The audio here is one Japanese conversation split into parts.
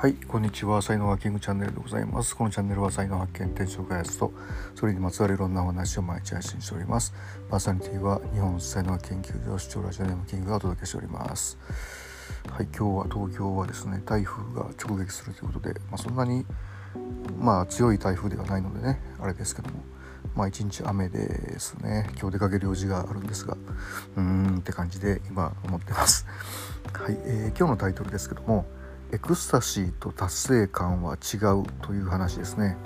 はいこんにちは。才能ハッキングチャンネルでございます。このチャンネルは才能発見転職開発とそれにまつわるいろんなお話を毎日配信しております。パーソナリティは日本才能研究所主張ラジオネームキングがお届けしております。はい今日は東京はですね台風が直撃するということでまあ、そんなにまあ強い台風ではないのでねあれですけどもまあ一日雨ですね。今日出かける用事があるんですがうーんって感じで今思ってます。はい、えー、今日のタイトルですけどもエクスタシーと達成感は違うという話ですね。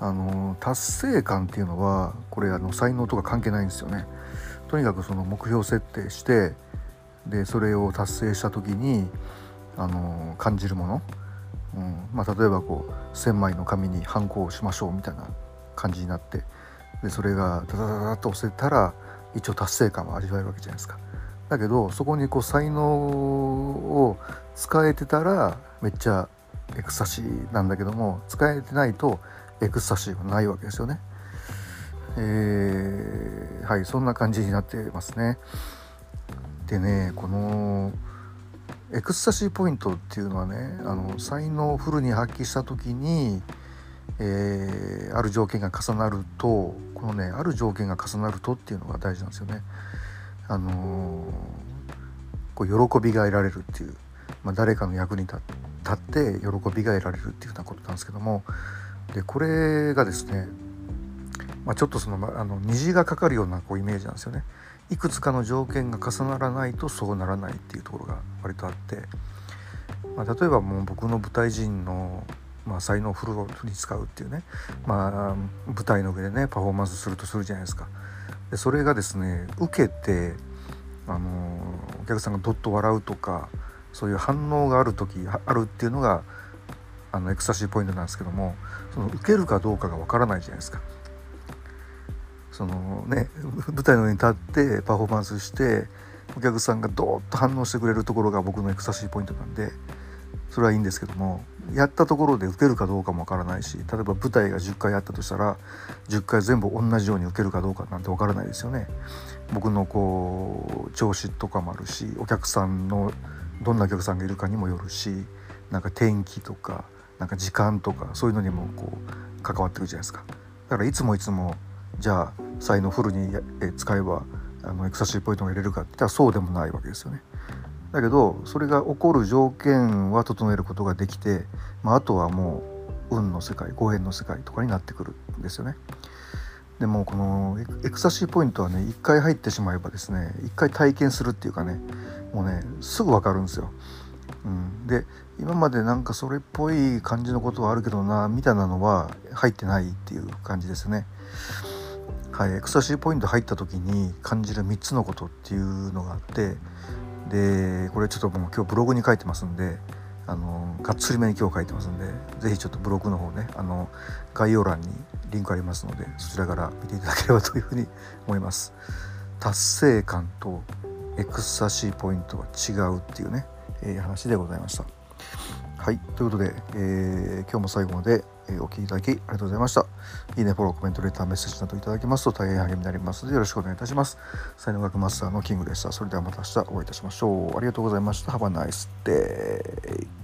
あの達成感っていうのはこれあの才能とか関係ないんですよね。とにかくその目標設定してでそれを達成した時にあの感じるもの、うんまあ、例えばこう1,000枚の紙にハンコをしましょうみたいな感じになってでそれがダダダダッと押せたら一応達成感は味わえるわけじゃないですか。だけどそこにこう才能を使えてたらめっちゃエクスタシーなんだけども使えてないとエクスタシーはないわけですよね。えー、はいそんな感じになってますね。でねこのエクスタシーポイントっていうのはねあの才能をフルに発揮した時に、えー、ある条件が重なるとこのねある条件が重なるとっていうのが大事なんですよね。あの、こう喜びが得られるっていう、まあ、誰かの役に立って喜びが得られるっていうようなことなんですけどもでこれがですね、まあ、ちょっとそのあの虹がかかるようなこうイメージなんですよね。いくつかの条件が重ならないとそうならないっていうところが割とあって、まあ、例えばもう僕の舞台人の、まあ、才能をフルに使うっていうね、まあ、舞台の上でねパフォーマンスするとするじゃないですか。でそれがですね受けてあのお客さんがどっと笑うとかそういう反応がある時あるっていうのがあのエクスタシーポイントなんですけどもその受けるかどうかがわからないじゃないですか。そのね舞台の上に立ってパフォーマンスしてお客さんがどーっと反応してくれるところが僕のエクスタシーポイントなんでそれはいいんですけどもやったところで受けるかどうかもわからないし例えば舞台が10回あったとしたら10回全部同じように受けるかどうかなんてわからないですよね。僕のこう調子とかもあるしお客さんのどんなお客さんがいるかにもよるしなんか天気とかなんか時間とかそういうのにもこう関わってくるじゃないですか。だからいつもいつもじゃあ才能フルに使えばあのエクサシーポイントが入れるかって言ったらそうでもないわけですよね。だだけどそれが起こる条件は整えることができて、まあ、あとはもう運の世界ご縁の世界とかになってくるんですよね。でもこのエクサシーポイントはね一回入ってしまえばですね一回体験するっていうかねもうねすぐ分かるんですよ。うん、で今までなんかそれっぽい感じのことはあるけどなみたいなのは入ってないっていう感じですね。はい、エクサシーポイント入った時に感じる3つのことっていうのがあってでこれちょっともう今日ブログに書いてますんであのがっつりめに今日書いてますんで是非ちょっとブログの方ねあの概要欄にリンクありますのでそちらから見ていただければというふうに思います。達成感とエクスタシーポイントは違うっていうね、えー、話でございました。はいということで、えー、今日も最後までえお聴きいただきありがとうございました。いいね、フォロー、コメント、レター、メッセージなどいただけますと大変励みになりますのでよろしくお願いいたします。才能学マスターのキングでした。それではまた明日お会いいたしましょう。ありがとうございました。Have a nice day.